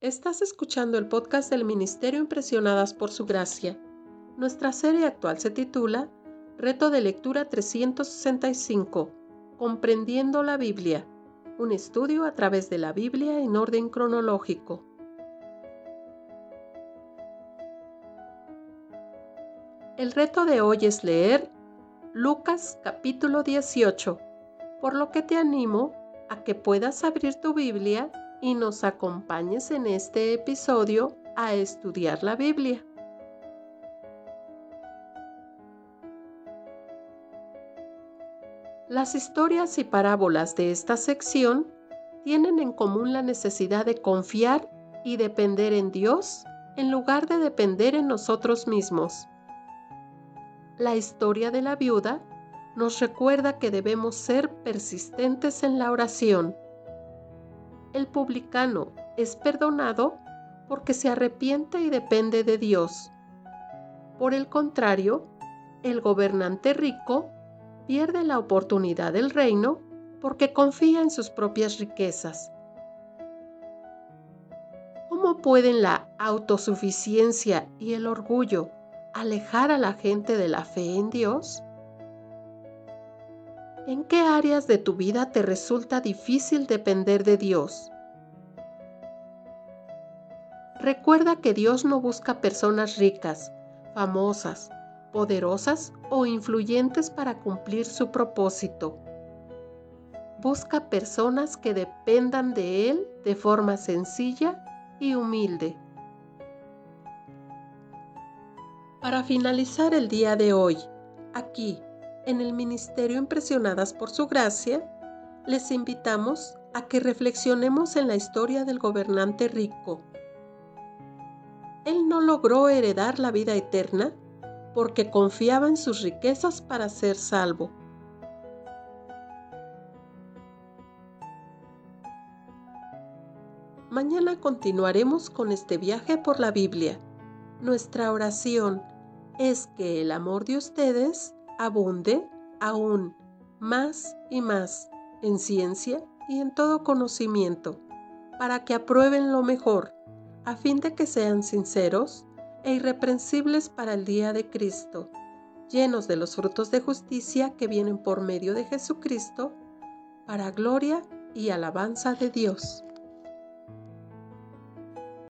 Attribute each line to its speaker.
Speaker 1: Estás escuchando el podcast del Ministerio Impresionadas por Su Gracia. Nuestra serie actual se titula Reto de Lectura 365, Comprendiendo la Biblia, un estudio a través de la Biblia en orden cronológico. El reto de hoy es leer Lucas capítulo 18, por lo que te animo a que puedas abrir tu Biblia y nos acompañes en este episodio a estudiar la Biblia. Las historias y parábolas de esta sección tienen en común la necesidad de confiar y depender en Dios en lugar de depender en nosotros mismos. La historia de la viuda nos recuerda que debemos ser persistentes en la oración el publicano es perdonado porque se arrepiente y depende de Dios. Por el contrario, el gobernante rico pierde la oportunidad del reino porque confía en sus propias riquezas. ¿Cómo pueden la autosuficiencia y el orgullo alejar a la gente de la fe en Dios? ¿En qué áreas de tu vida te resulta difícil depender de Dios? Recuerda que Dios no busca personas ricas, famosas, poderosas o influyentes para cumplir su propósito. Busca personas que dependan de Él de forma sencilla y humilde. Para finalizar el día de hoy, aquí en el Ministerio Impresionadas por Su Gracia, les invitamos a que reflexionemos en la historia del gobernante rico. Él no logró heredar la vida eterna porque confiaba en sus riquezas para ser salvo. Mañana continuaremos con este viaje por la Biblia. Nuestra oración es que el amor de ustedes abunde aún más y más en ciencia y en todo conocimiento, para que aprueben lo mejor, a fin de que sean sinceros e irreprensibles para el día de Cristo, llenos de los frutos de justicia que vienen por medio de Jesucristo, para gloria y alabanza de Dios.